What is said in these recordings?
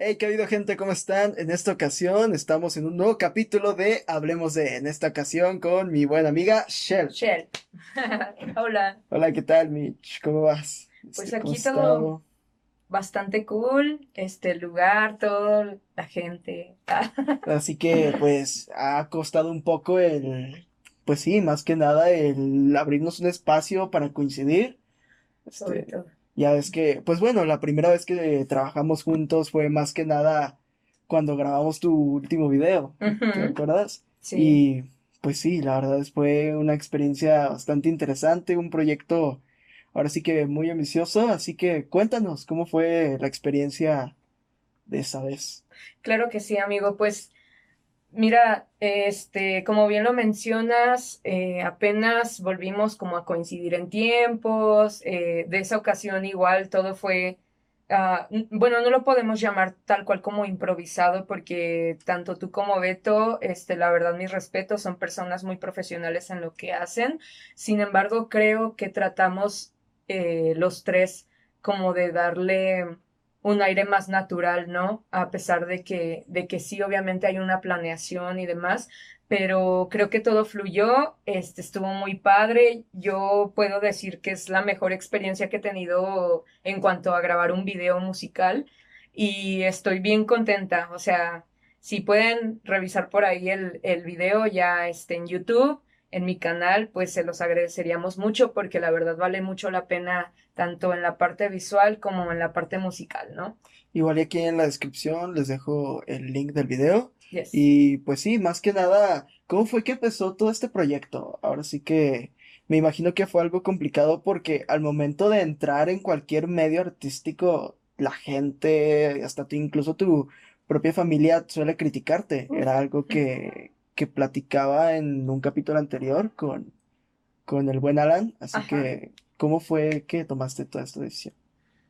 Hey, ¿qué ha habido gente? ¿Cómo están? En esta ocasión estamos en un nuevo capítulo de Hablemos de, en esta ocasión con mi buena amiga Shell. Shell. Hola. Hola, ¿qué tal, Mitch? ¿Cómo vas? Pues Este, aquí ¿cómo has todo bastante cool, este lugar, todo, la gente. Así que, pues, ha costado un poco el, pues sí, más que nada el abrirnos un espacio para coincidir. sobre Este, todo. Ya ves que, pues bueno, la primera vez que trabajamos juntos fue más que nada cuando grabamos tu último video, ¿te acuerdas? Sí. Y pues sí, la verdad es fue una experiencia bastante interesante, un proyecto ahora sí que muy ambicioso, así que cuéntanos cómo fue la experiencia de esa vez. Claro que sí, amigo. Pues mira, este, como bien lo mencionas, eh, apenas volvimos como a coincidir en tiempos. eh, de esa ocasión igual todo fue, n- bueno, no lo podemos llamar tal cual como improvisado porque tanto tú como Beto, este, la verdad, mis respetos, son personas muy profesionales en lo que hacen. Sin embargo, creo que tratamos eh, los tres como de darle un aire más natural, ¿no? A pesar de que, de que sí, obviamente hay una planeación y demás, pero creo que todo fluyó, este, estuvo muy padre. Yo puedo decir que es la mejor experiencia que he tenido en cuanto a grabar un video musical y estoy bien contenta. O sea, si pueden revisar por ahí el, el video ya este, en YouTube, en mi canal, pues se los agradeceríamos mucho porque la verdad vale mucho la pena tanto en la parte visual como en la parte musical, ¿no? Igual aquí en la descripción les dejo el link del video Yes. y pues sí, más que nada, ¿cómo fue que empezó todo este proyecto? Ahora sí que me imagino que fue algo complicado porque al momento de entrar en cualquier medio artístico, la gente, hasta tú, incluso tu propia familia suele criticarte. Era algo que, que platicaba en un capítulo anterior con, con el buen Alan, así Ajá. que, ¿cómo fue que tomaste toda esta decisión?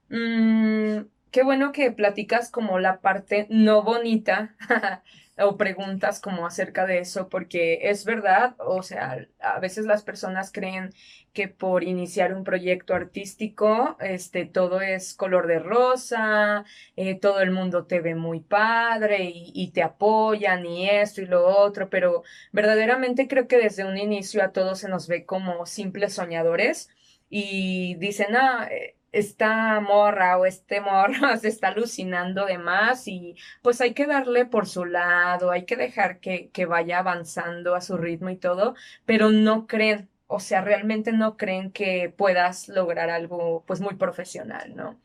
Mm, qué bueno que platicas como la parte no bonita o preguntas como acerca de eso, porque es verdad, o sea, a veces las personas creen que por iniciar un proyecto artístico, este, todo es color de rosa, eh, todo el mundo te ve muy padre y, y te apoyan y esto y lo otro, pero verdaderamente creo que desde un inicio a todos se nos ve como simples soñadores y dicen, ah, eh, esta morra o este morro se está alucinando de más y pues hay que darle por su lado, hay que dejar que, que vaya avanzando a su ritmo y todo, pero no creen, o sea, realmente no creen que puedas lograr algo pues muy profesional, ¿no?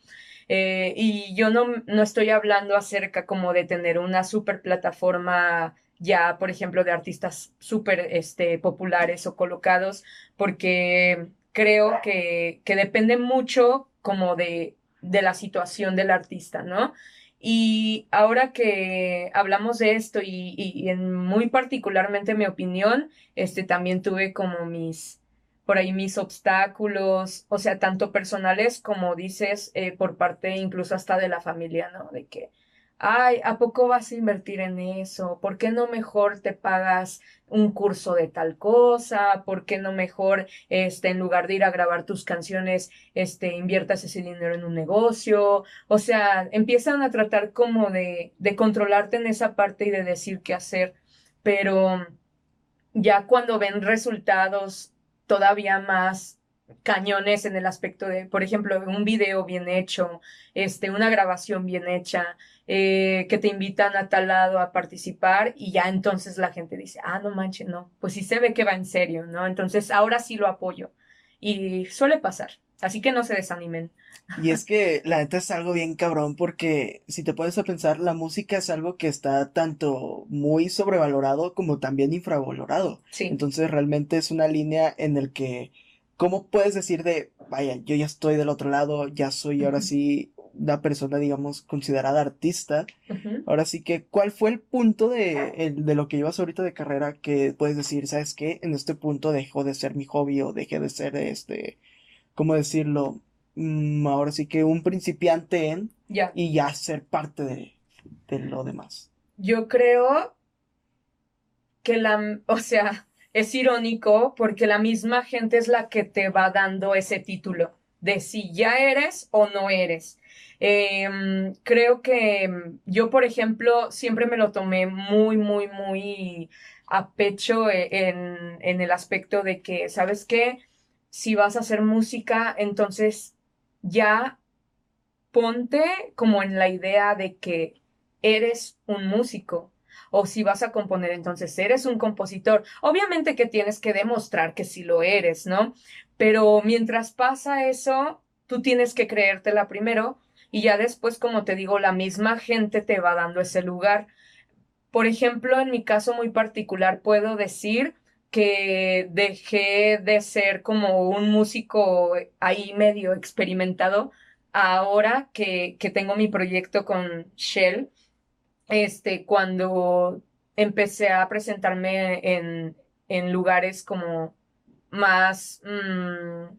Eh, y yo no, no estoy hablando acerca como de tener una super plataforma ya, por ejemplo, de artistas súper este, populares o colocados, porque creo que, que depende mucho como de, de la situación del artista, ¿no? Y ahora que hablamos de esto y, en muy particularmente mi opinión, este también tuve como mis, por ahí mis obstáculos, o sea, tanto personales como dices, eh, por parte incluso hasta de la familia, ¿no? De que, ay, ¿a poco vas a invertir en eso? ¿Por qué no mejor te pagas un curso de tal cosa? ¿Por qué no mejor, este, en lugar de ir a grabar tus canciones, este, inviertas ese dinero en un negocio? O sea, empiezan a tratar como de, de controlarte en esa parte y de decir qué hacer, pero ya cuando ven resultados todavía más cañones en el aspecto de, por ejemplo, un video bien hecho, este, una grabación bien hecha, eh, que te invitan a tal lado a participar y ya entonces la gente dice, ah, no manches, no, pues sí se ve que va en serio, ¿no? Entonces ahora sí lo apoyo. Y suele pasar, así que no se desanimen. Y es que la neta es algo bien cabrón porque si te pones a pensar, la música es algo que está tanto muy sobrevalorado como también infravalorado. Sí, Entonces realmente es una línea en el que, ¿cómo puedes decir de, vaya, yo ya estoy del otro lado, ya soy ahora sí una persona, digamos, considerada artista? Ahora sí que, ¿cuál fue el punto de, el- de lo que llevas ahorita de carrera que puedes decir, ¿sabes qué? En este punto dejó de ser mi hobby o dejé de ser este, ¿cómo decirlo? Mm, ahora sí que un principiante en y ya ser parte de, de lo demás. Yo creo que la, o sea, es irónico porque la misma gente es la que te va dando ese título de si ya eres o no eres. Em, creo que yo, por ejemplo, siempre me lo tomé muy, muy, muy a pecho e, en, en el aspecto de que, ¿sabes qué? Si vas a hacer música, entonces ya ponte como en la idea de que eres un músico o si vas a componer, entonces eres un compositor. Obviamente que tienes que demostrar que sí lo eres, ¿no? Pero mientras pasa eso, tú tienes que creértela primero y ya después, como te digo, la misma gente te va dando ese lugar. Por ejemplo, en mi caso muy particular, puedo decir que dejé de ser como un músico ahí medio experimentado ahora que, que tengo mi proyecto con Shell este, cuando empecé a presentarme en, en lugares como más, mm,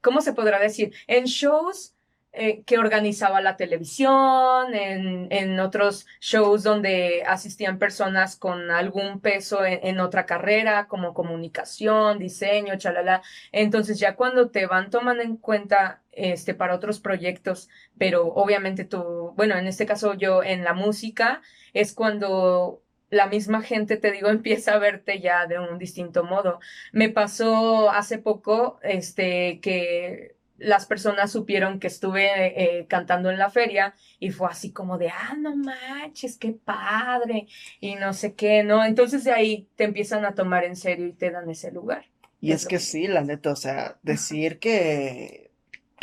¿cómo se podrá decir? En shows eh, que organizaba la televisión, en, en, otros shows donde asistían personas con algún peso en, en, otra carrera, como comunicación, diseño, chalala. Entonces ya cuando te van tomando en cuenta este, para otros proyectos, pero obviamente tú, bueno, en este caso yo en la música, es cuando la misma gente, te digo, empieza a verte ya de un distinto modo. Me pasó hace poco, este, que las personas supieron que estuve eh, cantando en la feria y fue así como de, ah, no manches, qué padre, y no sé qué, ¿no? Entonces de ahí te empiezan a tomar en serio y te dan ese lugar. Y es, que, sí, la neta, o sea, decir que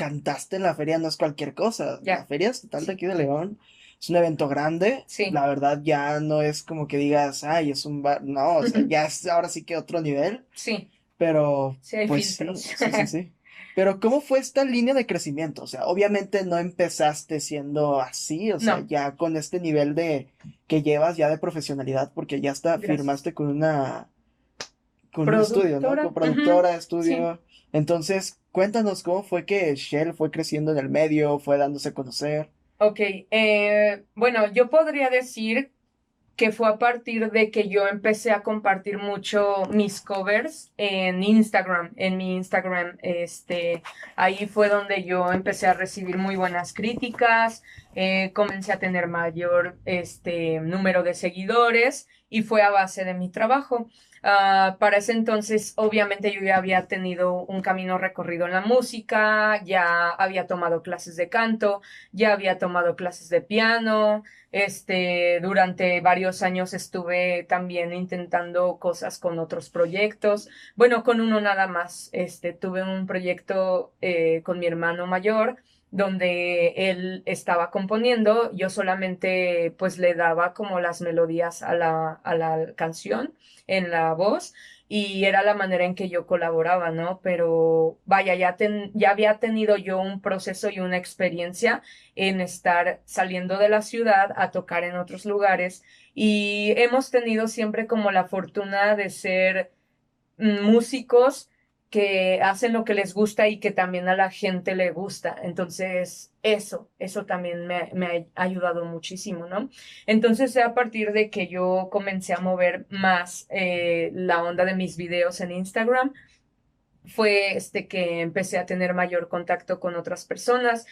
cantaste en la feria no es cualquier cosa. La feria estatal de aquí de León es un evento grande. Sí. La verdad ya no es como que digas, ay, es un bar, no, o sea, ya es ahora sí que otro nivel. Sí. Pero, sí, hay pues, sí, sí, sí. Pero ¿cómo fue esta línea de crecimiento? O sea, obviamente no empezaste siendo así, o sea, ya con este nivel de que llevas ya de profesionalidad, porque ya hasta firmaste con una con un estudio, ¿no? Con productora, estudio. Entonces, cuéntanos cómo fue que Shell fue creciendo en el medio, fue dándose a conocer. Ok, eh, bueno, yo podría decir que fue a partir de que yo empecé a compartir mucho mis covers en Instagram, en mi Instagram, este, ahí fue donde yo empecé a recibir muy buenas críticas, eh, comencé a tener mayor, este, número de seguidores y fue a base de mi trabajo. Uh, para ese entonces, obviamente, yo ya había tenido un camino recorrido en la música, ya había tomado clases de canto, ya había tomado clases de piano. Este, durante varios años estuve también intentando cosas con otros proyectos. Bueno, con uno nada más. Este, tuve un proyecto eh, con mi hermano mayor donde él estaba componiendo, yo solamente pues le daba como las melodías a la, a la canción en la voz y era la manera en que yo colaboraba, ¿no? Pero vaya, ya, ya había tenido yo un proceso y una experiencia en estar saliendo de la ciudad a tocar en otros lugares y hemos tenido siempre como la fortuna de ser músicos que hacen lo que les gusta y que también a la gente le gusta. Entonces, eso, eso también me, ha ayudado muchísimo, ¿no? Entonces, a partir de que yo comencé a mover más eh, la onda de mis videos en Instagram, fue este que empecé a tener mayor contacto con otras personas.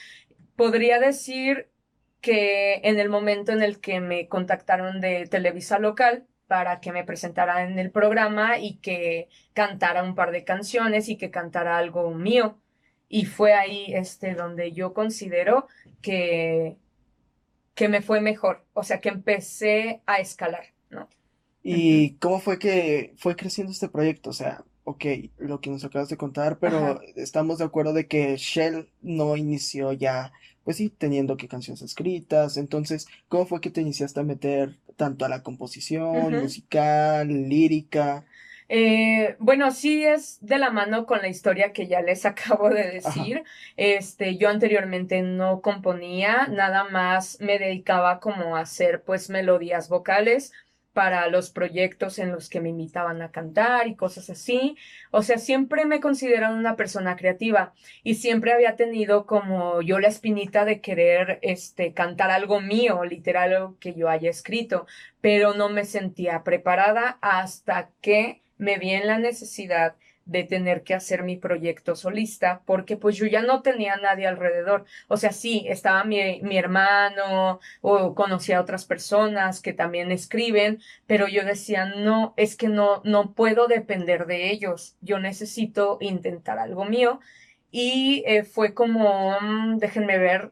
Podría decir que en el momento en el que me contactaron de Televisa local, para que me presentara en el programa y que cantara un par de canciones y que cantara algo mío. Y fue ahí este, donde yo considero que, que me fue mejor, o sea, que empecé a escalar, ¿no? ¿Y cómo fue que fue creciendo este proyecto? O sea, ok, lo que nos acabas de contar, pero estamos de acuerdo de que Shell no inició ya, pues sí, teniendo que canciones escritas. Entonces, ¿cómo fue que te iniciaste a meter tanto a la composición, musical, lírica? Eh, bueno, sí es de la mano con la historia que ya les acabo de decir. Este, yo anteriormente no componía, nada más me dedicaba como a hacer pues melodías vocales para los proyectos en los que me invitaban a cantar y cosas así. O sea, siempre me he considerado una persona creativa y siempre había tenido como yo la espinita de querer este cantar algo mío, literal algo que yo haya escrito, pero no me sentía preparada hasta que me vi en la necesidad de tener que hacer mi proyecto solista, porque pues yo ya no tenía nadie alrededor. O sea, sí, estaba mi, mi hermano o conocía otras personas que también escriben, pero yo decía, no, es que no, no puedo depender de ellos. Yo necesito intentar algo mío. Y eh, fue como, mm, déjenme ver,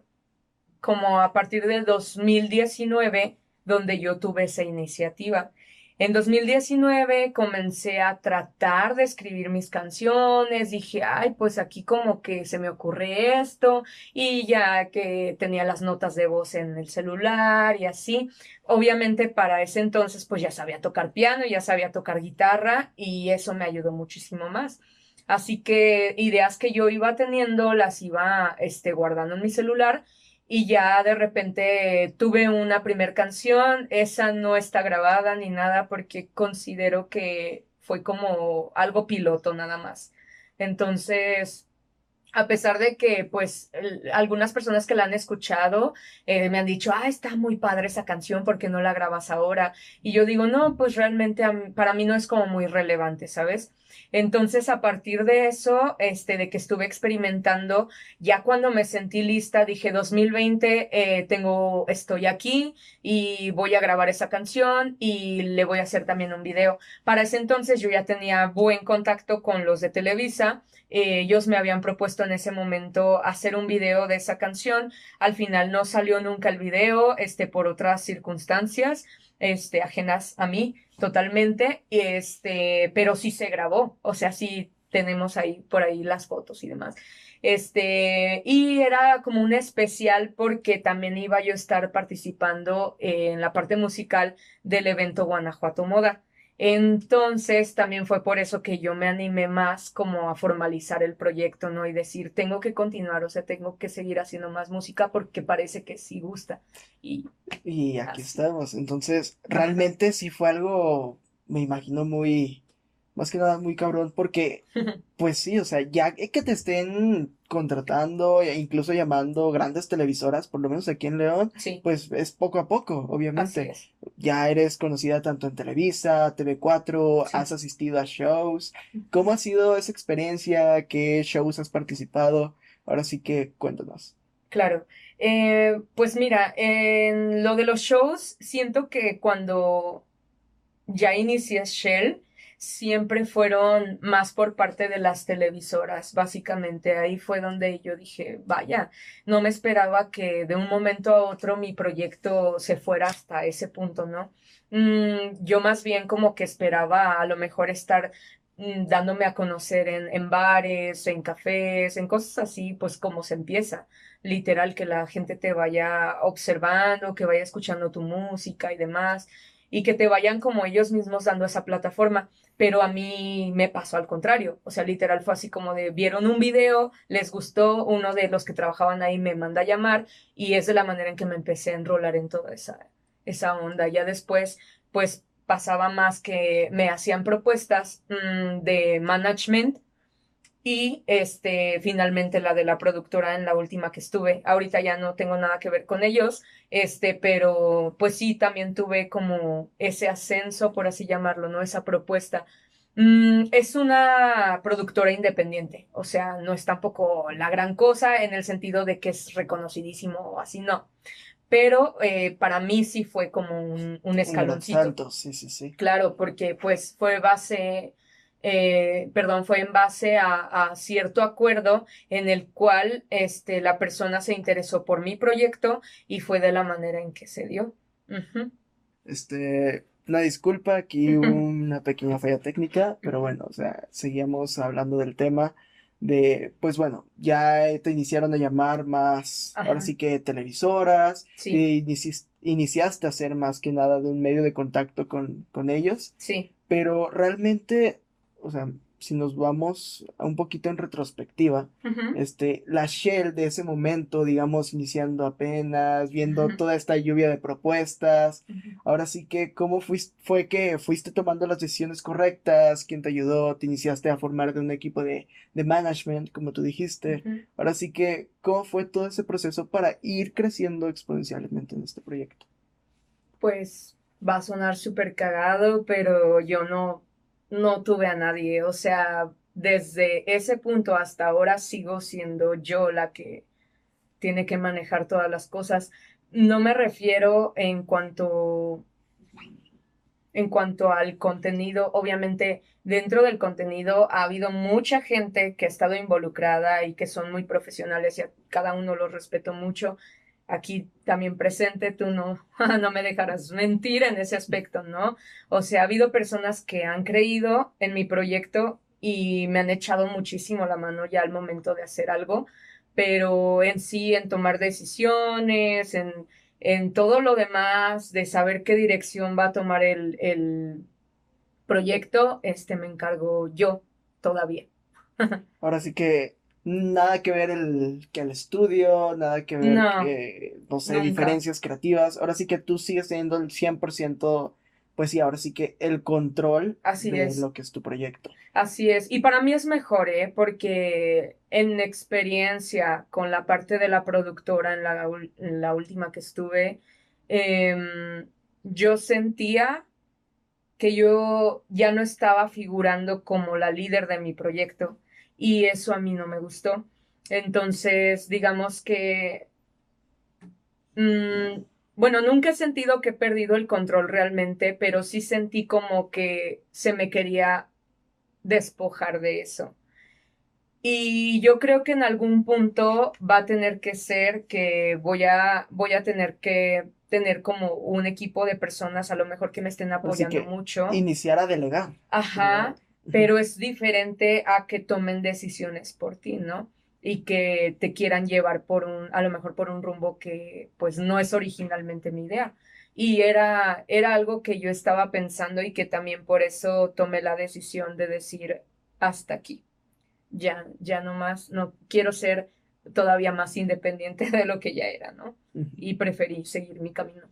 como a partir del 2019, donde yo tuve esa iniciativa. En 2019 comencé a tratar de escribir mis canciones, dije, ay, pues aquí como que se me ocurre esto, y ya que tenía las notas de voz en el celular y así. Obviamente para ese entonces pues ya sabía tocar piano, ya sabía tocar guitarra y eso me ayudó muchísimo más. Así que ideas que yo iba teniendo las iba este, guardando en mi celular y ya de repente tuve una primer canción, esa no está grabada ni nada porque considero que fue como algo piloto nada más. Entonces, a pesar de que pues algunas personas que la han escuchado eh, me han dicho, ah, está muy padre esa canción, porque no la grabas ahora? Y yo digo, no, pues realmente para mí no es como muy relevante, ¿sabes? Entonces, a partir de eso, este, de que estuve experimentando, ya cuando me sentí lista, dije 2020, eh, tengo, estoy aquí y voy a grabar esa canción y le voy a hacer también un video. Para ese entonces yo ya tenía buen contacto con los de Televisa. Eh, ellos me habían propuesto en ese momento hacer un video de esa canción. Al final no salió nunca el video, este, por otras circunstancias, este, ajenas a mí totalmente, este, pero sí se grabó, o sea, sí tenemos ahí por ahí las fotos y demás. Este, y era como un especial porque también iba yo a estar participando en la parte musical del evento Guanajuato Moda. Entonces, también fue por eso que yo me animé más como a formalizar el proyecto, ¿no? Y decir, tengo que continuar, o sea, tengo que seguir haciendo más música porque parece que sí gusta. Y, y aquí estamos. Entonces, realmente sí fue algo, me imagino, muy, más que nada muy cabrón, porque, pues sí, o sea, ya que te estén contratando e incluso llamando grandes televisoras, por lo menos aquí en León, pues es poco a poco, obviamente. Ya eres conocida tanto en Televisa, TV4, has asistido a shows. ¿Cómo ha sido esa experiencia? ¿Qué shows has participado? Ahora sí que cuéntanos. Claro. Eh, pues mira, en lo de los shows, siento que cuando ya inicias Shell, siempre fueron más por parte de las televisoras, básicamente. Ahí fue donde yo dije, vaya, no me esperaba que de un momento a otro mi proyecto se fuera hasta ese punto, ¿no? Mm, yo más bien como que esperaba a lo mejor estar mm, dándome a conocer en, en bares, en cafés, en cosas así, pues como se empieza literal, que la gente te vaya observando, que vaya escuchando tu música y demás y que te vayan como ellos mismos dando esa plataforma. Pero a mí me pasó al contrario. O sea, literal fue así como de vieron un video, les gustó, uno de los que trabajaban ahí me manda a llamar y es de la manera en que me empecé a enrolar en toda esa, esa onda. Ya después, pues pasaba más que me hacían propuestas mm, de management y este finalmente la de la productora en la última que estuve. Ahorita ya no tengo nada que ver con ellos, este, pero pues sí también tuve como ese ascenso, por así llamarlo, ¿no? Esa propuesta. Mm, es una productora independiente, o sea, no es tampoco la gran cosa en el sentido de que es reconocidísimo o así, no. Pero eh, para mí sí fue como un, un escaloncito. sí, sí, sí. Claro, porque pues fue base eh, perdón, fue en base a, cierto acuerdo en el cual este, la persona se interesó por mi proyecto y fue de la manera en que se dio. Este, una disculpa, aquí una pequeña falla técnica, pero bueno, o sea, seguíamos hablando del tema de, pues bueno, ya te iniciaron a llamar más, ahora sí que televisoras, sí. iniciaste a ser más que nada de un medio de contacto con, con ellos. Sí. Pero realmente o sea, si nos vamos a un poquito en retrospectiva, este, la Shell de ese momento, digamos, iniciando apenas, viendo toda esta lluvia de propuestas, ahora sí que, ¿cómo fuiste, fue que fuiste tomando las decisiones correctas? ¿Quién te ayudó? ¿Te iniciaste a formar de un equipo de, de management, como tú dijiste? Ahora sí que, ¿cómo fue todo ese proceso para ir creciendo exponencialmente en este proyecto? Pues va a sonar súper cagado, pero yo no no tuve a nadie, o sea, desde ese punto hasta ahora sigo siendo yo la que tiene que manejar todas las cosas. No me refiero en cuanto en cuanto al contenido, obviamente dentro del contenido ha habido mucha gente que ha estado involucrada y que son muy profesionales y a cada uno los respeto mucho. Aquí también presente, tú no, no me dejarás mentir en ese aspecto, ¿no? O sea, ha habido personas que han creído en mi proyecto y me han echado muchísimo la mano ya al momento de hacer algo, pero en sí, en tomar decisiones, en en todo lo demás, de saber qué dirección va a tomar el, proyecto, este me encargo yo todavía. Ahora sí que nada que ver el, que el estudio, nada que ver que, no sé, diferencias creativas. Ahora sí que tú sigues teniendo el 100% pues sí, ahora sí que el control Así de es. lo que es tu proyecto. Así es. Y para mí es mejor, ¿eh? Porque en experiencia con la parte de la productora en la, última que estuve, em, yo sentía que yo ya no estaba figurando como la líder de mi proyecto y eso a mí no me gustó. Entonces, digamos que... Mm, bueno, nunca he sentido que he perdido el control realmente, pero sí sentí como que se me quería despojar de eso. Y yo creo que en algún punto va a tener que ser que voy a, voy a tener que tener como un equipo de personas a lo mejor que me estén apoyando mucho. Iniciar a delegar. Ajá, pero es diferente a que tomen decisiones por ti, ¿no? y que te quieran llevar por un, a lo mejor por un rumbo que pues no es originalmente mi idea. Y era, era algo que yo estaba pensando y que también por eso tomé la decisión de decir hasta aquí. Ya, ya no más, no quiero ser todavía más independiente de lo que ya era, ¿no? Y preferí seguir mi camino.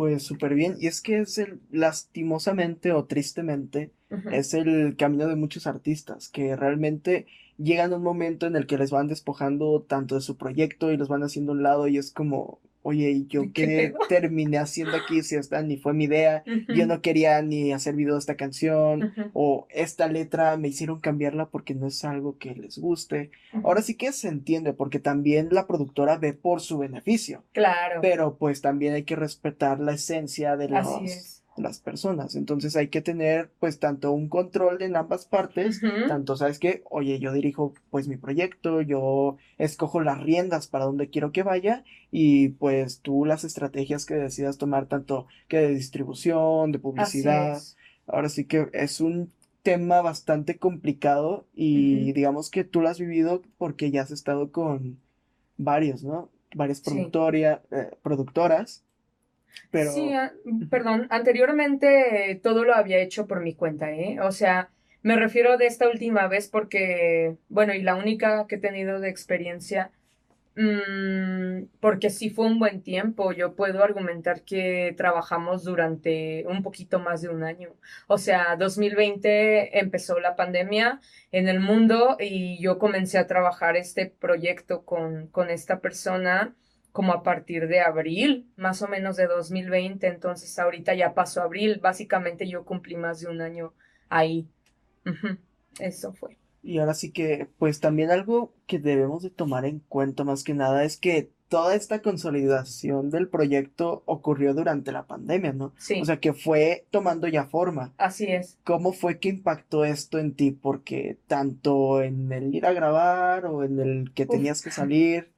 Pues súper bien. Y es que es el, lastimosamente o tristemente, es el camino de muchos artistas que realmente llegan a un momento en el que les van despojando tanto de su proyecto y los van haciendo a un lado y es como, oye, ¿yo qué, terminé haciendo aquí si esta ni fue mi idea? Yo no quería ni hacer video de esta canción o esta letra me hicieron cambiarla porque no es algo que les guste. Ahora sí que se entiende porque también la productora ve por su beneficio. Claro. Pero pues también hay que respetar la esencia de los las personas. Entonces hay que tener pues tanto un control en ambas partes, tanto sabes que, oye, yo dirijo pues mi proyecto, yo escojo las riendas para donde quiero que vaya y pues tú las estrategias que decidas tomar tanto que de distribución, de publicidad. Ahora sí que es un tema bastante complicado y digamos que tú lo has vivido porque ya has estado con varios, ¿no? Varias eh, productoras pero... Sí, perdón, anteriormente todo lo había hecho por mi cuenta, ¿eh? O sea, me refiero de esta última vez porque, bueno, y la única que he tenido de experiencia, mmm, porque sí fue un buen tiempo, yo puedo argumentar que trabajamos durante un poquito más de un año. O sea, 2020 empezó la pandemia en el mundo y yo comencé a trabajar este proyecto con, con esta persona como a partir de abril, más o menos de 2020, entonces ahorita ya pasó abril, básicamente yo cumplí más de un año ahí. Eso fue. Y ahora sí que, pues también algo que debemos de tomar en cuenta más que nada es que toda esta consolidación del proyecto ocurrió durante la pandemia, ¿no? Sí. O sea, que fue tomando ya forma. Así es. ¿Cómo fue que impactó esto en ti? Porque tanto en el ir a grabar o en el que tenías que salir.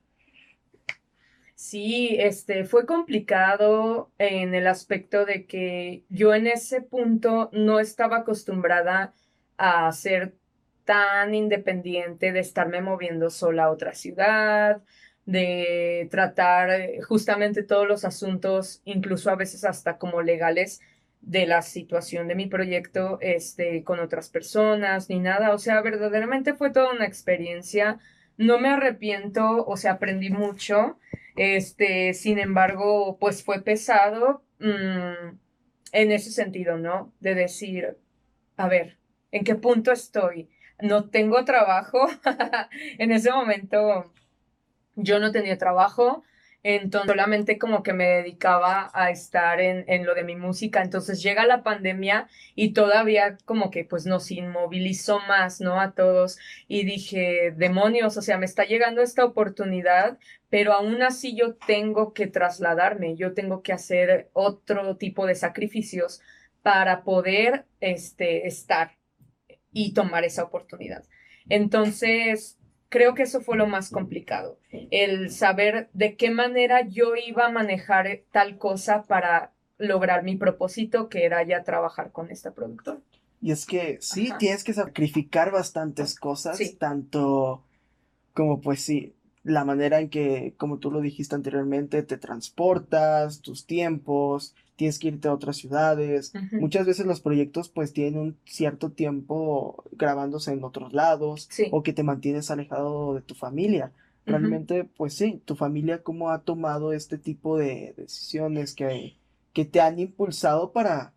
Sí, este fue complicado en el aspecto de que yo en ese punto no estaba acostumbrada a ser tan independiente, de estarme moviendo sola a otra ciudad, de tratar eh, justamente todos los asuntos, incluso a veces hasta como legales de la situación de mi proyecto este con otras personas ni nada, o sea, verdaderamente fue toda una experiencia. No me arrepiento, o sea, aprendí mucho este, sin embargo, pues fue pesado mm, en ese sentido, ¿no? De decir, a ver, ¿en qué punto estoy? No tengo trabajo. en ese momento yo no tenía trabajo. Entonces solamente como que me dedicaba a estar en, en, lo de mi música. Entonces llega la pandemia y todavía como que pues nos inmovilizó más, ¿no? A todos. Y dije, demonios, o sea, me está llegando esta oportunidad, pero aún así yo tengo que trasladarme, yo tengo que hacer otro tipo de sacrificios para poder este, estar y tomar esa oportunidad. Entonces, creo que eso fue lo más complicado, el saber de qué manera yo iba a manejar tal cosa para lograr mi propósito, que era ya trabajar con esta productora. Y es que sí, tienes que sacrificar bastantes cosas, tanto como pues sí, la manera en que, como tú lo dijiste anteriormente, te transportas, tus tiempos, tienes que irte a otras ciudades. Muchas veces los proyectos pues tienen un cierto tiempo grabándose en otros lados o que te mantienes alejado de tu familia. Realmente, pues sí, tu familia cómo ha tomado este tipo de decisiones que, que te han impulsado para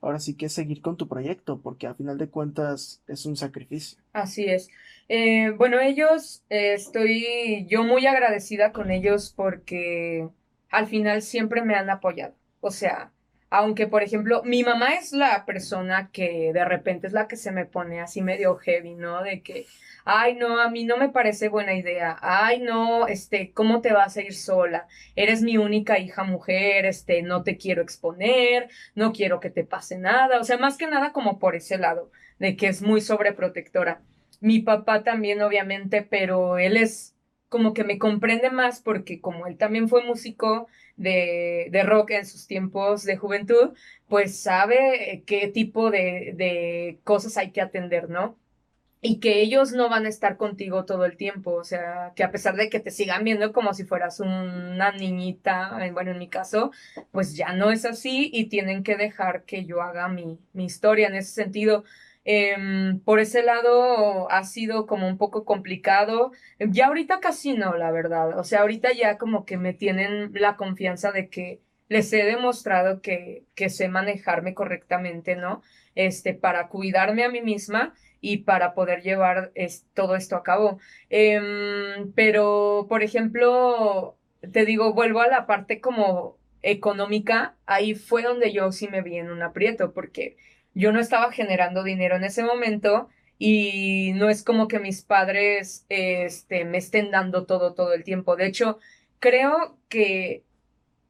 ahora sí que seguir con tu proyecto, porque al final de cuentas es un sacrificio. Así es. Eh, bueno, ellos, eh, estoy yo muy agradecida con ellos porque al final siempre me han apoyado. O sea, aunque por ejemplo, mi mamá es la persona que de repente es la que se me pone así medio heavy, ¿no? De que, ay, no, a mí no me parece buena idea. Ay, no, este, ¿cómo te vas a ir sola? Eres mi única hija mujer, este, no te quiero exponer, no quiero que te pase nada. O sea, más que nada como por ese lado, de que es muy sobreprotectora. Mi papá también, obviamente, pero él es como que me comprende más porque como él también fue músico, de, de, rock en sus tiempos de juventud, pues sabe qué tipo de, de, cosas hay que atender, ¿no? Y que ellos no van a estar contigo todo el tiempo, o sea, que a pesar de que te sigan viendo como si fueras una niñita, bueno, en mi caso, pues ya no es así y tienen que dejar que yo haga mi, mi historia en ese sentido. Em, por ese lado ha sido como un poco complicado. Ya ahorita casi no, la verdad. O sea, ahorita ya como que me tienen la confianza de que les he demostrado que, que sé manejarme correctamente, ¿no? Este, para cuidarme a mí misma y para poder llevar todo esto a cabo. Em, pero, por ejemplo, te digo, vuelvo a la parte como económica, ahí fue donde yo sí me vi en un aprieto, porque yo no estaba generando dinero en ese momento y no es como que mis padres este, me estén dando todo todo el tiempo. De hecho, creo que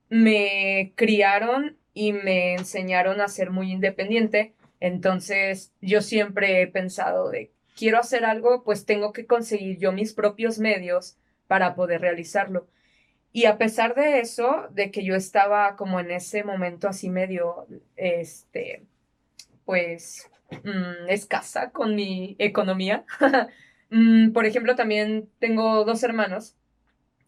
me criaron y me enseñaron a ser muy independiente. Entonces, yo siempre he pensado de, quiero hacer algo, pues tengo que conseguir yo mis propios medios para poder realizarlo. Y a pesar de eso, de que yo estaba como en ese momento así medio, este, pues mm, escasa con mi economía. Mm, por ejemplo, también tengo dos hermanos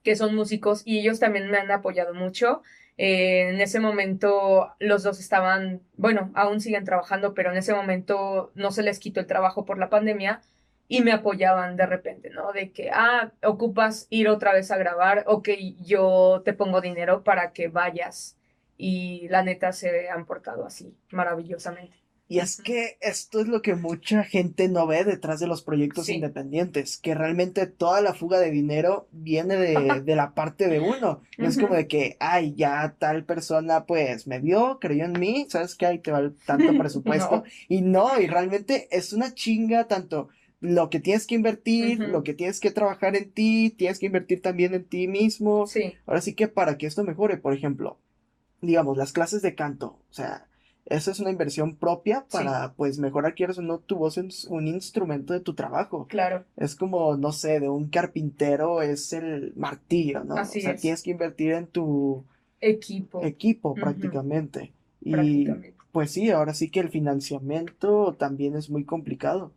que son músicos y ellos también me han apoyado mucho. Eh, en ese momento los dos estaban, bueno, aún siguen trabajando, pero en ese momento no se les quitó el trabajo por la pandemia y me apoyaban de repente, ¿no? De que, ah, ocupas ir otra vez a grabar, ok, yo te pongo dinero para que vayas. Y la neta se han portado así maravillosamente. Y es que esto es lo que mucha gente no ve detrás de los proyectos independientes, que realmente toda la fuga de dinero viene de, la parte de uno. No es como de que, ay, ya tal persona pues me vio, creyó en mí, ¿sabes qué? Ahí te va tanto presupuesto. Y no, y realmente es una chinga tanto lo que tienes que invertir, lo que tienes que trabajar en ti, tienes que invertir también en ti mismo. Sí. Ahora sí que para que esto mejore, por ejemplo, digamos, las clases de canto, o sea, eso es una inversión propia para, pues, mejorar, quieres o no, tu voz es un instrumento de tu trabajo. Claro. Es como, no sé, de un carpintero es el martillo, ¿no? Así o sea, tienes que invertir en tu equipo. Equipo, prácticamente. Y pues sí, ahora sí que el financiamiento también es muy complicado.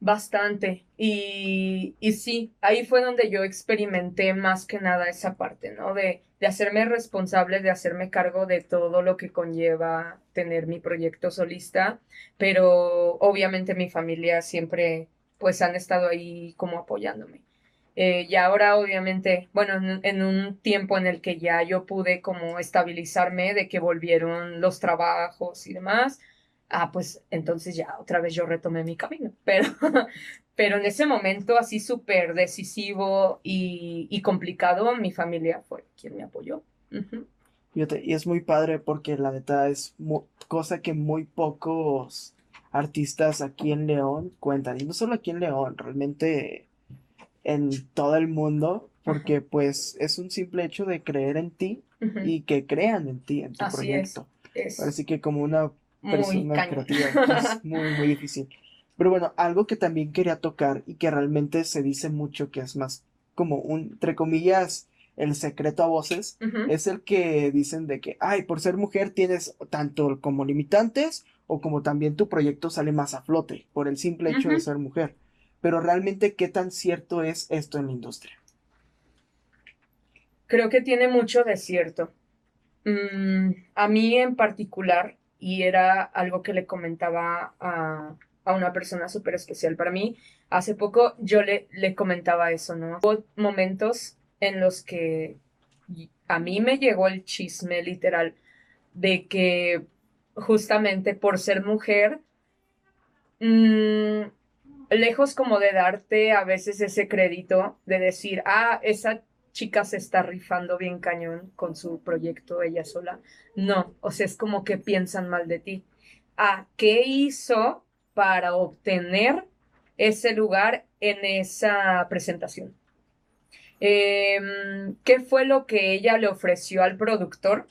Bastante. Y, y sí, ahí fue donde yo experimenté más que nada esa parte, ¿no? De, de hacerme responsable, de hacerme cargo de todo lo que conlleva tener mi proyecto solista, pero obviamente mi familia siempre pues han estado ahí como apoyándome. Eh, y ahora obviamente, bueno, en, en, un tiempo en el que ya yo pude como estabilizarme de que volvieron los trabajos y demás, ah, pues entonces ya otra vez yo retomé mi camino. Pero, pero en ese momento así súper decisivo y, y, complicado, mi familia fue quien me apoyó. y es muy padre porque la neta es cosa que muy pocos artistas aquí en León cuentan. Y no solo aquí en León, realmente en todo el mundo, porque pues es un simple hecho de creer en ti y que crean en ti, en tu proyecto. Así que como una persona creativa es muy, muy difícil. Pero bueno, algo que también quería tocar y que realmente se dice mucho que es más como un, entre comillas, el secreto a voces, es el que dicen de que, ay, por ser mujer tienes tanto como limitantes o como también tu proyecto sale más a flote por el simple hecho de ser mujer. Pero realmente, ¿qué tan cierto es esto en la industria? Creo que tiene mucho de cierto. Mm, a mí en particular, y era algo que le comentaba a, a una persona súper especial para mí, hace poco yo le, le comentaba eso, ¿no? Hubo momentos en los que a mí me llegó el chisme literal de que justamente por ser mujer, mmm, lejos como de darte a veces ese crédito de decir, ah, esa chica se está rifando bien cañón con su proyecto ella sola. No, o sea, es como que piensan mal de ti. Ah, ¿qué hizo para obtener ese lugar en esa presentación? Em, ¿Qué fue lo que ella le ofreció al productor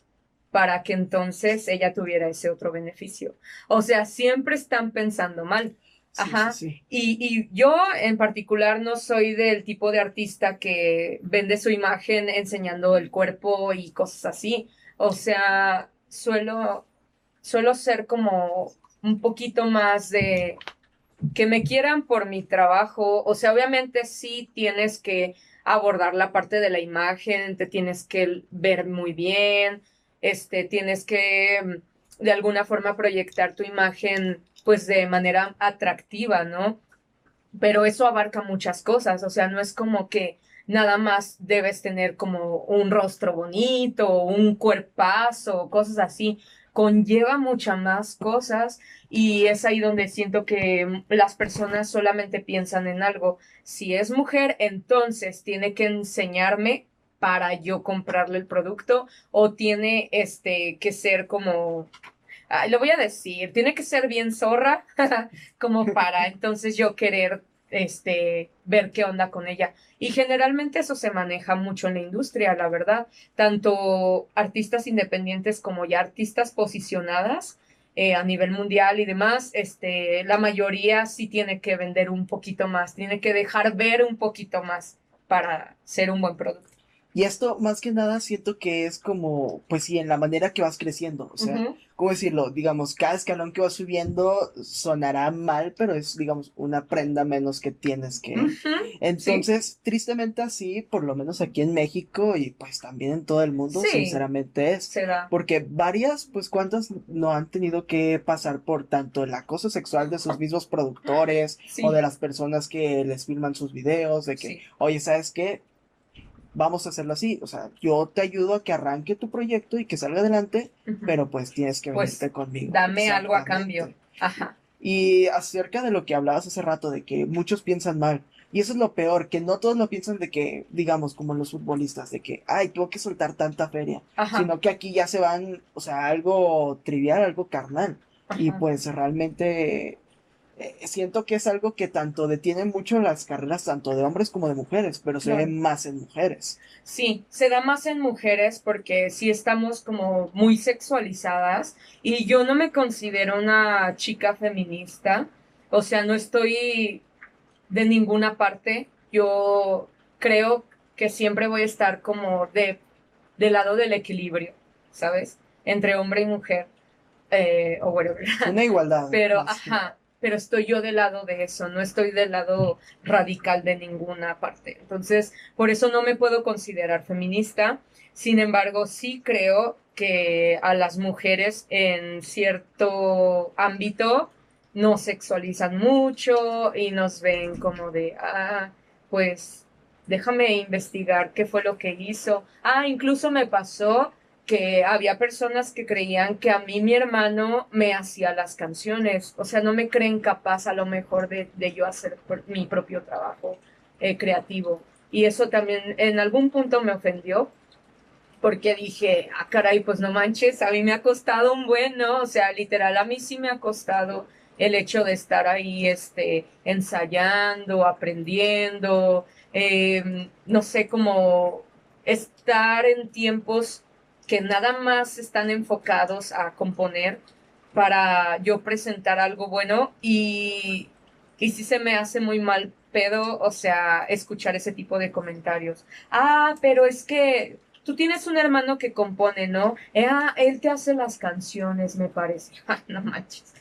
para que entonces ella tuviera ese otro beneficio? O sea, siempre están pensando mal. Ajá. Y, y, yo en particular no soy del tipo de artista que vende su imagen enseñando el cuerpo y cosas así. O sea, suelo, suelo ser como un poquito más de que me quieran por mi trabajo. O sea, obviamente sí tienes que abordar la parte de la imagen, te tienes que ver muy bien, este, tienes que mm, de alguna forma proyectar tu imagen pues de manera atractiva, ¿no? Pero eso abarca muchas cosas, o sea, no es como que nada más debes tener como un rostro bonito, un cuerpazo, cosas así, conlleva muchas más cosas y es ahí donde siento que las personas solamente piensan en algo. Si es mujer, entonces tiene que enseñarme para yo comprarle el producto o tiene este que ser como lo voy a decir, tiene que ser bien zorra como para entonces yo querer este ver qué onda con ella. Y generalmente eso se maneja mucho en la industria, la verdad. Tanto artistas independientes como ya artistas posicionadas eh, a nivel mundial y demás, este, la mayoría sí tiene que vender un poquito más, tiene que dejar ver un poquito más para ser un buen producto. Y esto, más que nada, siento que es como, pues sí, en la manera que vas creciendo. O sea, ¿cómo decirlo? Digamos, cada escalón que vas subiendo sonará mal, pero es, digamos, una prenda menos que tienes que. Entonces, tristemente así, por lo menos aquí en México y pues también en todo el mundo, sinceramente es. Porque varias, pues, ¿cuántas no han tenido que pasar por tanto el acoso sexual de sus mismos productores o de las personas que les filman sus videos? De que, oye, ¿sabes qué? Vamos a hacerlo así. O sea, yo te ayudo a que arranque tu proyecto y que salga adelante, pero pues tienes que pues, venirte conmigo. Dame algo a cambio. Ajá. Y acerca de lo que hablabas hace rato, de que muchos piensan mal. Y eso es lo peor, que no todos lo piensan de que, digamos, como los futbolistas, de que, ay, tengo que soltar tanta feria. Sino que aquí ya se van, o sea, algo trivial, algo carnal. Y pues realmente eh, siento que es algo que tanto detiene mucho las carreras tanto de hombres como de mujeres, pero se ve más en mujeres. Sí, se da más en mujeres porque sí estamos como muy sexualizadas y yo no me considero una chica feminista, o sea, no estoy de ninguna parte, yo creo que siempre voy a estar como de del lado del equilibrio, ¿sabes? Entre hombre y mujer. Eh, o Una igualdad. Pero, ajá, pero estoy yo del lado de eso, no estoy del lado radical de ninguna parte. Entonces, por eso no me puedo considerar feminista. Sin embargo, sí creo que a las mujeres en cierto ámbito nos sexualizan mucho y nos ven como de, ah, pues déjame investigar qué fue lo que hizo. Ah, incluso me pasó que había personas que creían que a mí mi hermano me hacía las canciones, o sea, no me creen capaz a lo mejor de, yo hacer mi propio trabajo eh, creativo. Y eso también en algún punto me ofendió, porque dije, ah, caray, pues no manches, a mí me ha costado un buen. O sea, literal, a mí sí me ha costado el hecho de estar ahí, este, ensayando, aprendiendo, em, no sé, como estar en tiempos que nada más están enfocados a componer para yo presentar algo bueno y, y sí se me hace muy mal pedo, o sea, escuchar ese tipo de comentarios. Ah, pero es que tú tienes un hermano que compone, ¿no? Ah, él te hace las canciones, me parece. no manches.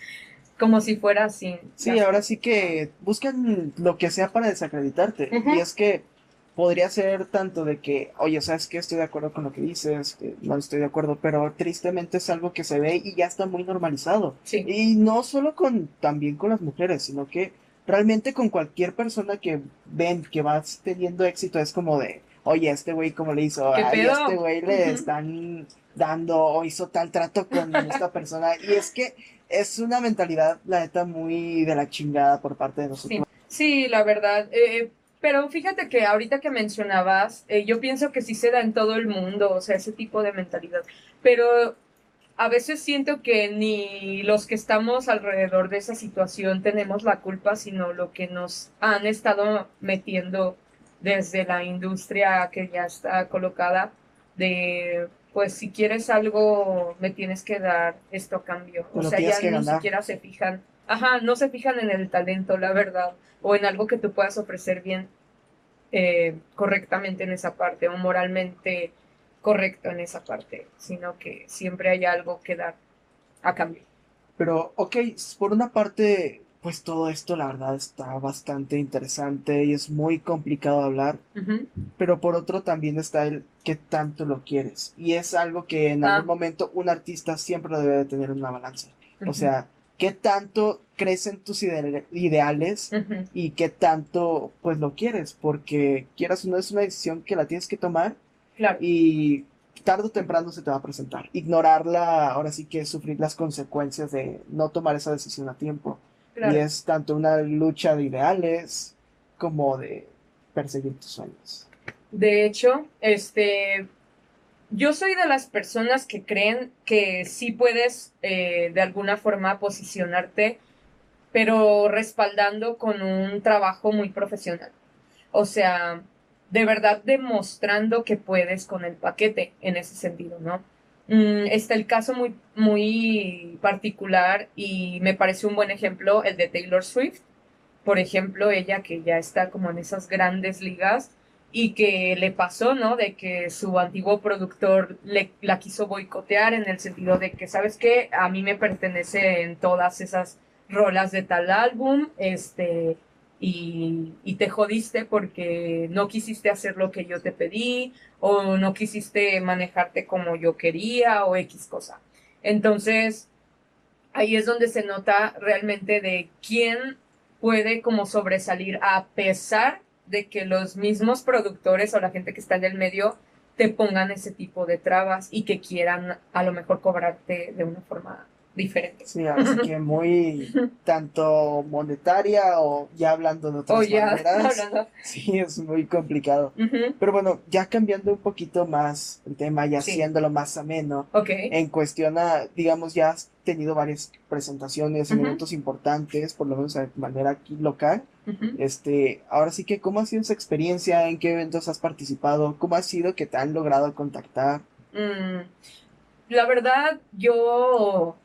Como si fuera así. Sí, ahora sí que buscan lo que sea para desacreditarte. Y es que podría ser tanto de que, oye, sabes que estoy de acuerdo con lo que dices, que no estoy de acuerdo, pero tristemente es algo que se ve y ya está muy normalizado. Sí. Y no solo con, también con las mujeres, sino que realmente con cualquier persona que ven que vas teniendo éxito es como de, oye, este güey cómo le hizo, a este güey le están dando o hizo tal trato con esta persona. Y es que es una mentalidad, la neta, muy de la chingada por parte de nosotros. Sí, la verdad. Eh, pero fíjate que ahorita que mencionabas, eh, yo pienso que sí se da en todo el mundo, o sea, ese tipo de mentalidad. Pero a veces siento que ni los que estamos alrededor de esa situación tenemos la culpa, sino lo que nos han estado metiendo desde la industria que ya está colocada de pues si quieres algo me tienes que dar esto a cambio. o sea, ya ni siquiera se fijan, ajá, no se fijan en el talento, la verdad o en algo que tú puedas ofrecer bien eh, correctamente en esa parte o moralmente correcto en esa parte, sino que siempre hay algo que dar a cambio. Pero, ok, por una parte, pues todo esto la verdad está bastante interesante y es muy complicado hablar, pero por otro también está el que tanto lo quieres. Y es algo que en algún ah. momento un artista siempre lo debe de tener en una balanza. O sea, qué tanto crecen tus ideales y qué tanto pues lo quieres, porque quieras o no es una decisión que la tienes que tomar y tarde o temprano se te va a presentar. Ignorarla, ahora sí que sufrir las consecuencias de no tomar esa decisión a tiempo. Y es tanto una lucha de ideales como de perseguir tus sueños. De hecho, este, yo soy de las personas que creen que sí puedes eh, de alguna forma posicionarte, pero respaldando con un trabajo muy profesional. O sea, de verdad demostrando que puedes con el paquete en ese sentido, ¿no? Mm, está el caso muy, muy particular y me parece un buen ejemplo el de Taylor Swift. Por ejemplo, ella que ya está como en esas grandes ligas, y que le pasó, ¿no? De que su antiguo productor le, la quiso boicotear en el sentido de que, ¿sabes qué? A mí me pertenecen todas esas rolas de tal álbum, este, y, y, te jodiste porque no quisiste hacer lo que yo te pedí, o no quisiste manejarte como yo quería, o X cosa. Entonces, ahí es donde se nota realmente de quién puede como sobresalir a pesar de que los mismos productores o la gente que está en el medio te pongan ese tipo de trabas y que quieran a lo mejor cobrarte de una forma diferente. Sí, así que muy tanto monetaria o ya hablando de otras maneras. Sí, es muy complicado. Pero bueno, ya cambiando un poquito más el tema y haciéndolo más ameno. En cuestión a, digamos, ya has tenido varias presentaciones en eventos importantes, por lo menos de manera aquí local. Este, ahora sí que, ¿cómo ha sido esa experiencia? ¿En qué eventos has participado? ¿Cómo ha sido que te han logrado contactar? Mm, la verdad, yo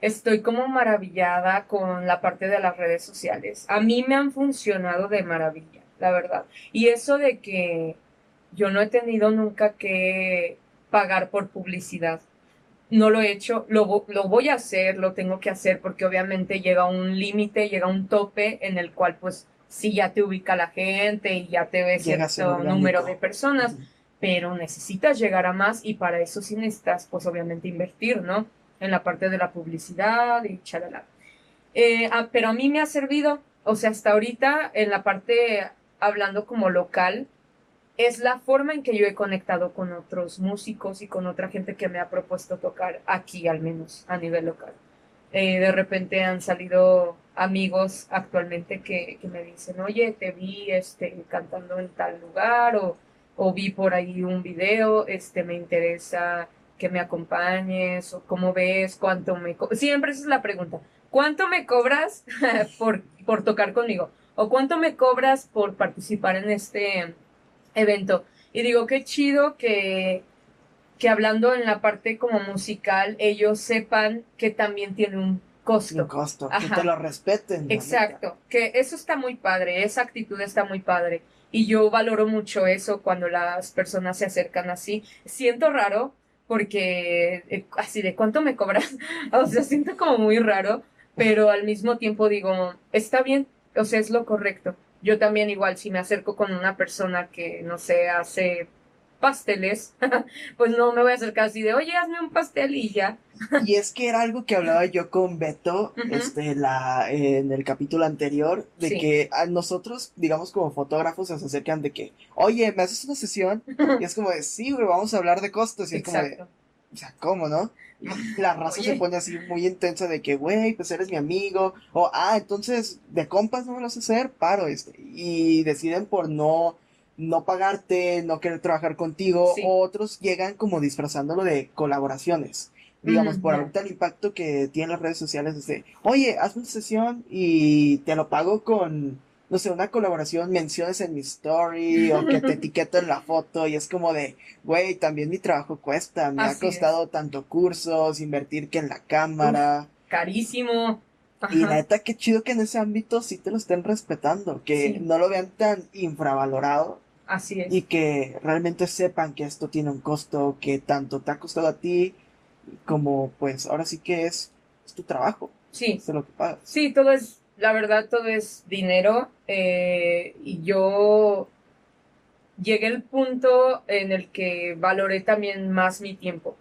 estoy como maravillada con la parte de las redes sociales. A mí me han funcionado de maravilla, la verdad. Y eso de que yo no he tenido nunca que pagar por publicidad. No lo he hecho, lo, lo voy a hacer, lo tengo que hacer porque obviamente llega un límite, llega un tope en el cual pues sí ya te ubica la gente y ya te ve cierto número de personas, pero necesitas llegar a más y para eso sí necesitas pues obviamente invertir, ¿no? En la parte de la publicidad y chalala. Eh, ah, pero a mí me ha servido, o sea, hasta ahorita en la parte hablando como local, es la forma en que yo he conectado con otros músicos y con otra gente que me ha propuesto tocar aquí, al menos a nivel local. Eh, de repente han salido amigos actualmente que, que, me dicen, oye, te vi este, cantando en tal lugar o, o, vi por ahí un video, este, me interesa que me acompañes o cómo ves, cuánto me... Siempre esa es la pregunta. ¿Cuánto me cobras por, por tocar conmigo? ¿O cuánto me cobras por participar en este evento? Y digo, qué chido que, que hablando en la parte como musical, ellos sepan que también tiene un costo. Un costo, que te lo respeten. Exacto, que eso está muy padre, esa actitud está muy padre. Y yo valoro mucho eso cuando las personas se acercan así. Siento raro porque eh, así de cuánto me cobras, o sea, siento como muy raro, pero al mismo tiempo digo, está bien, o sea, es lo correcto. Yo también igual, si me acerco con una persona que, no sé, hace pasteles, pues no me voy a acercar así de, oye, hazme un pastel y ya. y es que era algo que hablaba yo con Beto este, la, en el capítulo anterior, de que a nosotros, digamos, como fotógrafos, se acercan de que, oye, ¿me haces una sesión? Y es como de, sí, güey, vamos a hablar de costos. Y es como de, o sea, ¿cómo, no? La raza se pone así muy intensa de que, güey, pues eres mi amigo. O, ah, entonces, de compas no me lo vas a hacer, paro. Este. Y deciden por no no pagarte, no querer trabajar contigo, otros llegan como disfrazándolo de colaboraciones. Digamos, por ahorita el impacto que tienen las redes sociales es de, oye, haz una sesión y te lo pago con, no sé, una colaboración, menciones en mi story o que te etiqueto en la foto y es como de, güey, también mi trabajo cuesta, me ha costado tanto cursos, invertir que en la cámara. carísimo. Y la neta, qué chido que en ese ámbito sí te lo estén respetando, que no lo vean tan infravalorado Así es. Y que realmente sepan que esto tiene un costo que tanto te ha costado a ti como pues ahora sí que es, tu trabajo. Sí. Es lo que pagas. Sí, todo es, la verdad, todo es dinero. Eh, y yo llegué al punto en el que valoré también más mi tiempo.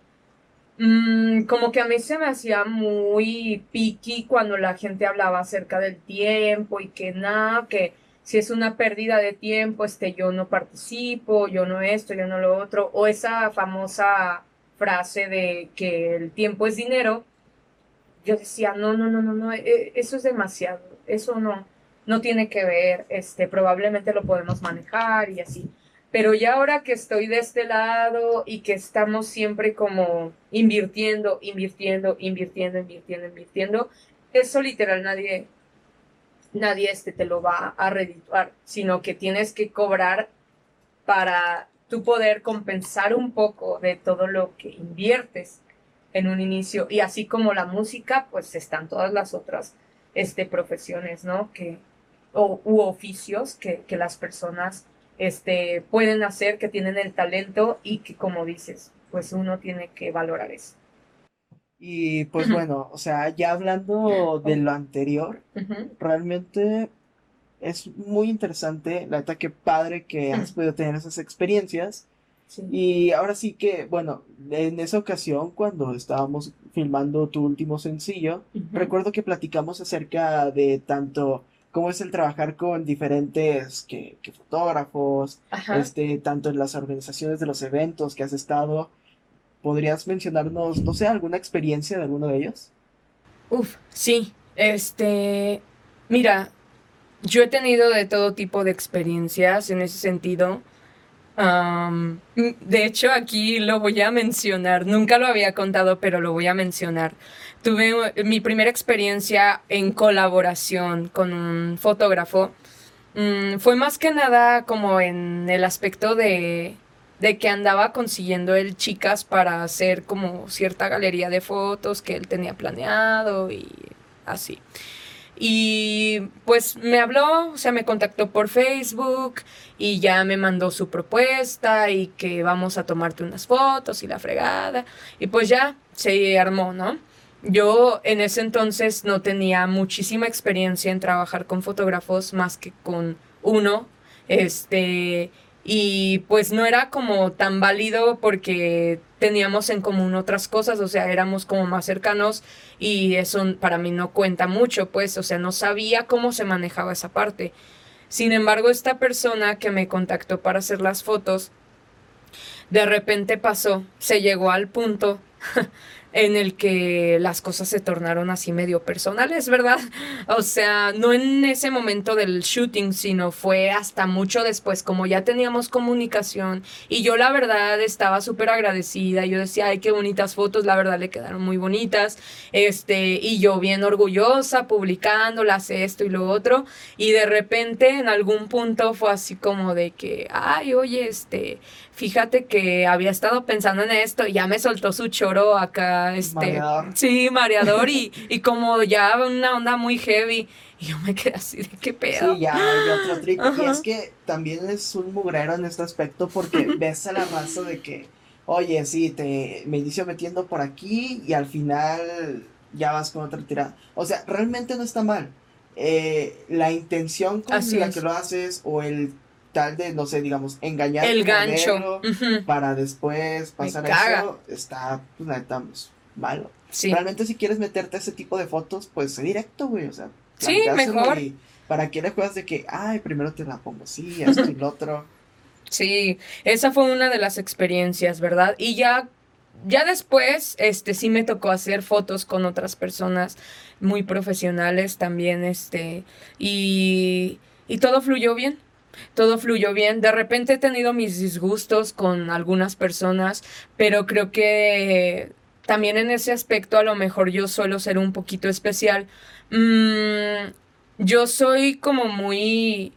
Mm, como que a mí se me hacía muy picky cuando la gente hablaba acerca del tiempo y que nada, que si es una pérdida de tiempo, este, yo no participo, yo no esto, yo no lo otro, o esa famosa frase de que el tiempo es dinero, yo decía, no, no, no, no, no, e, eso es demasiado, eso no, no tiene que ver, este, probablemente lo podemos manejar y así. Pero ya ahora que estoy de este lado y que estamos siempre como invirtiendo, invirtiendo, invirtiendo, invirtiendo, invirtiendo, eso literal nadie, nadie este te lo va a redituar, sino que tienes que cobrar para tú poder compensar un poco de todo lo que inviertes en un inicio. Y así como la música, pues están todas las otras este, profesiones, ¿no? Que, o, u oficios que, que las personas este, pueden hacer, que tienen el talento y que, como dices, pues uno tiene que valorar eso. Y pues bueno, o sea, ya hablando de lo anterior, realmente es muy interesante, la verdad que padre que has podido tener esas experiencias. Y ahora sí que, bueno, en esa ocasión cuando estábamos filmando tu último sencillo, recuerdo que platicamos acerca de tanto cómo es el trabajar con diferentes que, que fotógrafos, este, tanto en las organizaciones de los eventos que has estado, ¿Podrías mencionarnos, no sé, alguna experiencia de alguno de ellos? Uf, sí. Este, mira, yo he tenido de todo tipo de experiencias en ese sentido. De hecho, aquí lo voy a mencionar. Nunca lo había contado, pero lo voy a mencionar. Tuve mi primera experiencia en colaboración con un fotógrafo. Mm, fue más que nada como en el aspecto de de que andaba consiguiendo él chicas para hacer como cierta galería de fotos que él tenía planeado y así. Y pues me habló, o sea, me contactó por Facebook y ya me mandó su propuesta y que vamos a tomarte unas fotos y la fregada. Y pues ya se armó, ¿no? Yo en ese entonces no tenía muchísima experiencia en trabajar con fotógrafos más que con uno. Este, y pues no era como tan válido porque teníamos en común otras cosas, o sea, éramos como más cercanos y eso para mí no cuenta mucho, pues, o sea, no sabía cómo se manejaba esa parte. Sin embargo, esta persona que me contactó para hacer las fotos, de repente pasó, se llegó al punto en el que las cosas se tornaron así medio personales, ¿verdad? O sea, no en ese momento del shooting, sino fue hasta mucho después, como ya teníamos comunicación y yo la verdad estaba súper agradecida, yo decía, ay, qué bonitas fotos, la verdad le quedaron muy bonitas, este, y yo bien orgullosa, publicándolas, esto y lo otro, y de repente en algún punto fue así como de que, ay, oye, este, fíjate que había estado pensando en esto y ya me soltó su choro acá, este, sí, mareador y, y como ya una onda muy heavy. Y yo me quedé así de qué pedo. Sí, ya hay otro trick. Y es que también es un mugrero en este aspecto porque ves a la raza de que, oye, sí, te, me inicio metiendo por aquí y al final ya vas con otra tirada. O sea, realmente no está mal. Eh, la intención con la que lo haces o el tal de, no sé, digamos, engañar el gancho para después pasar a eso, está, pues, neta, pues, malo. Realmente si quieres meterte a ese tipo de fotos, pues directo, güey, o sea. Sí, mejor. ¿Para qué le juegas de que, ay, primero te la pongo sí, esto y lo otro? Sí, esa fue una de las experiencias, ¿verdad? Y ya, ya después, este, sí me tocó hacer fotos con otras personas muy profesionales también, este, y, y todo fluyó bien todo fluyó bien. De repente he tenido mis disgustos con algunas personas, pero creo que también en ese aspecto a lo mejor yo suelo ser un poquito especial. Mm, yo soy como muy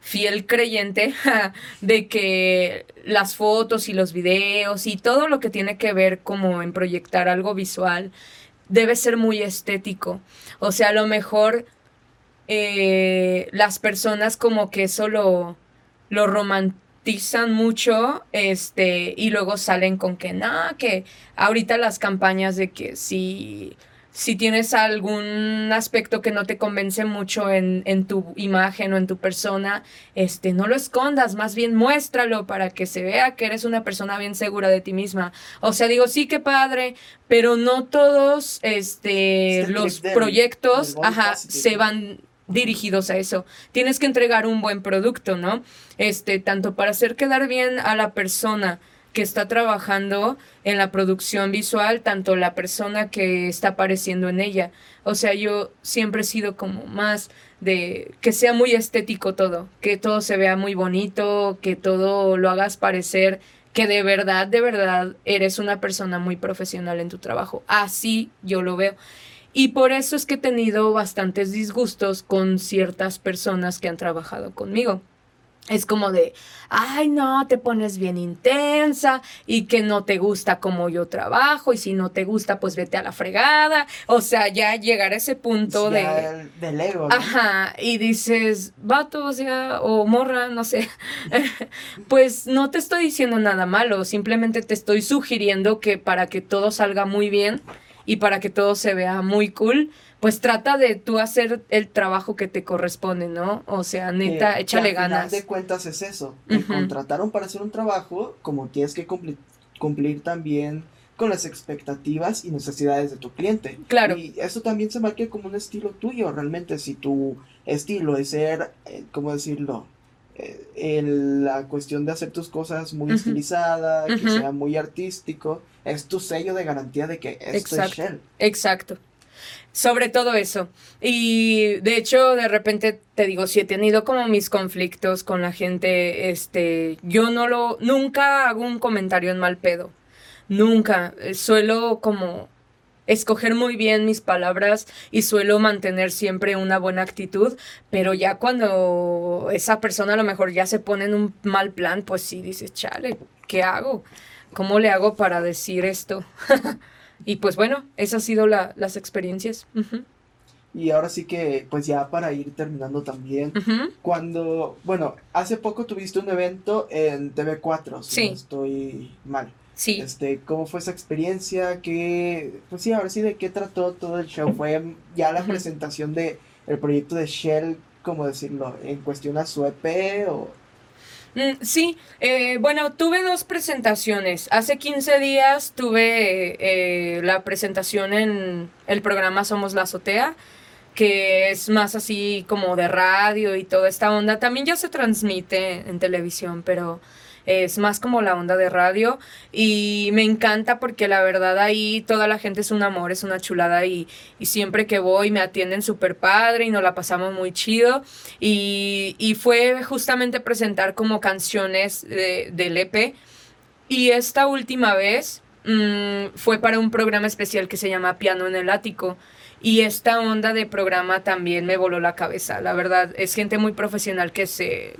fiel creyente de que las fotos y los videos y todo lo que tiene que ver como en proyectar algo visual debe ser muy estético. O sea, a lo mejor eh, las personas como que eso lo, romantizan mucho, este, y luego salen con que nada, que ahorita las campañas de que si si tienes algún aspecto que no te convence mucho en, en, tu imagen o en tu persona, este, no lo escondas, más bien muéstralo para que se vea que eres una persona bien segura de ti misma. O sea, digo, sí que padre, pero no todos este, los proyectos ajá, se van dirigidos a eso. Tienes que entregar un buen producto, ¿no? Este, tanto para hacer quedar bien a la persona que está trabajando en la producción visual, tanto la persona que está apareciendo en ella. O sea, yo siempre he sido como más de que sea muy estético todo, que todo se vea muy bonito, que todo lo hagas parecer que de verdad, de verdad eres una persona muy profesional en tu trabajo. Así yo lo veo. Y por eso es que he tenido bastantes disgustos con ciertas personas que han trabajado conmigo. Es como de, ay, no, te pones bien intensa y que no te gusta como yo trabajo y si no te gusta, pues vete a la fregada. O sea, ya llegar a ese punto de... Del ego. Ajá, y dices, vato, o sea, o morra, no sé. pues no te estoy diciendo nada malo, simplemente te estoy sugiriendo que para que todo salga muy bien, y para que todo se vea muy cool, pues trata de tú hacer el trabajo que te corresponde, ¿no? O sea, neta, échale ganas. Al final de cuentas es eso. Te contrataron para hacer un trabajo, como tienes que cumplir, cumplir también con las expectativas y necesidades de tu cliente. Claro. Y eso también se marca como un estilo tuyo, realmente. Si tu estilo es ser, eh, ¿cómo decirlo? Eh, en la cuestión de hacer tus cosas muy estilizadas, que sea muy artístico, es tu sello de garantía de que esto exacto, es Shell. Exacto. Sobre todo eso. Y de hecho, de repente te digo, si he tenido como mis conflictos con la gente, este, yo no lo, nunca hago un comentario en mal pedo. Nunca. Suelo como escoger muy bien mis palabras y suelo mantener siempre una buena actitud, pero ya cuando esa persona a lo mejor ya se pone en un mal plan, pues sí dices, chale, ¿qué hago? ¿Cómo le hago para decir esto? y pues bueno, esas han sido las experiencias. Y ahora sí que, pues ya para ir terminando también, cuando, bueno, hace poco tuviste un evento en TV4, si no estoy mal. Sí. Este, ¿cómo fue esa experiencia? ¿Qué, pues sí, ahora sí, ¿de qué trató todo el show? ¿Fue ya la presentación de el proyecto de Shell, cómo decirlo, en cuestión a su EP o...? Mm, sí, eh, bueno, tuve dos presentaciones. Hace 15 días tuve eh, la presentación en el programa Somos la Azotea que es más así como de radio y toda esta onda. También ya se transmite en televisión, pero es más como la onda de radio y me encanta porque la verdad ahí toda la gente es un amor, es una chulada y, siempre que voy me atienden súper padre y nos la pasamos muy chido. Y, fue justamente presentar como canciones de, del EP y esta última vez mm, fue para un programa especial que se llama Piano en el Ático y esta onda de programa también me voló la cabeza. La verdad, es gente muy profesional que se,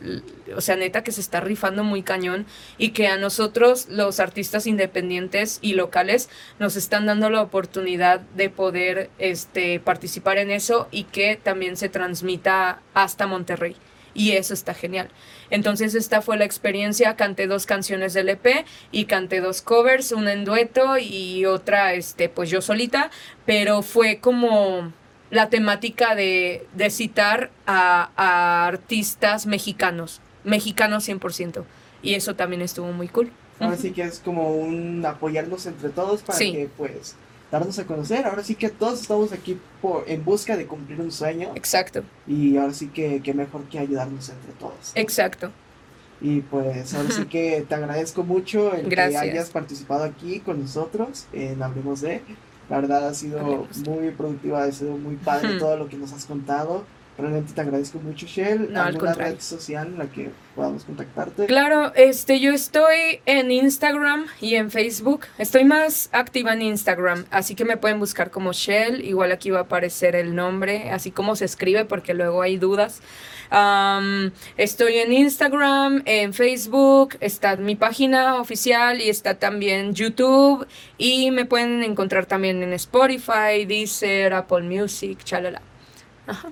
o sea, neta que se está rifando muy cañón y que a nosotros, los artistas independientes y locales, nos están dando la oportunidad de poder este, participar en eso y que también se transmita hasta Monterrey y eso está genial. Entonces esta fue la experiencia, canté dos canciones del EP y canté dos covers, una en dueto y otra este pues yo solita, pero fue como la temática de, de citar a, artistas mexicanos, mexicanos 100%, y eso también estuvo muy cool. Ahora sí que es como un apoyarnos entre todos para que pues darnos a conocer. Ahora sí que todos estamos aquí por, en busca de cumplir un sueño. Exacto. Y ahora sí que, que mejor que ayudarnos entre todos. Exacto. Y pues ahora sí que te agradezco mucho el que hayas participado aquí con nosotros en Hablemos de. La verdad ha sido muy productiva, ha sido muy padre todo lo que nos has contado. Realmente te agradezco mucho, Shell. No, ¿Alguna red social en la que podamos contactarte? Claro, este, yo estoy en Instagram y en Facebook. Estoy más activa en Instagram, así que me pueden buscar como Shell. Igual aquí va a aparecer el nombre, así como se escribe, porque luego hay dudas. estoy en Instagram, en Facebook, está mi página oficial y está también YouTube. Y me pueden encontrar también en Spotify, Deezer, Apple Music, chalala. Ajá.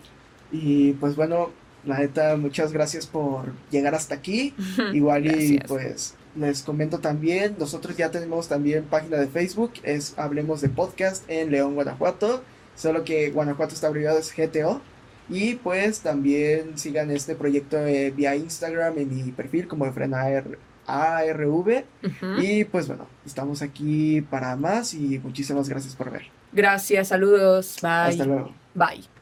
Y pues bueno, la neta, muchas gracias por llegar hasta aquí. Igual y pues les comento también, nosotros ya tenemos también página de Facebook, es Hablemos de Podcast en León, Guanajuato. Solo que Guanajuato está abreviado es GTO. Y pues también sigan este proyecto eh, vía Instagram en mi perfil como de Frena ARV. Y pues bueno, estamos aquí para más y muchísimas gracias por ver. Gracias, saludos. Bye. Hasta luego. Bye.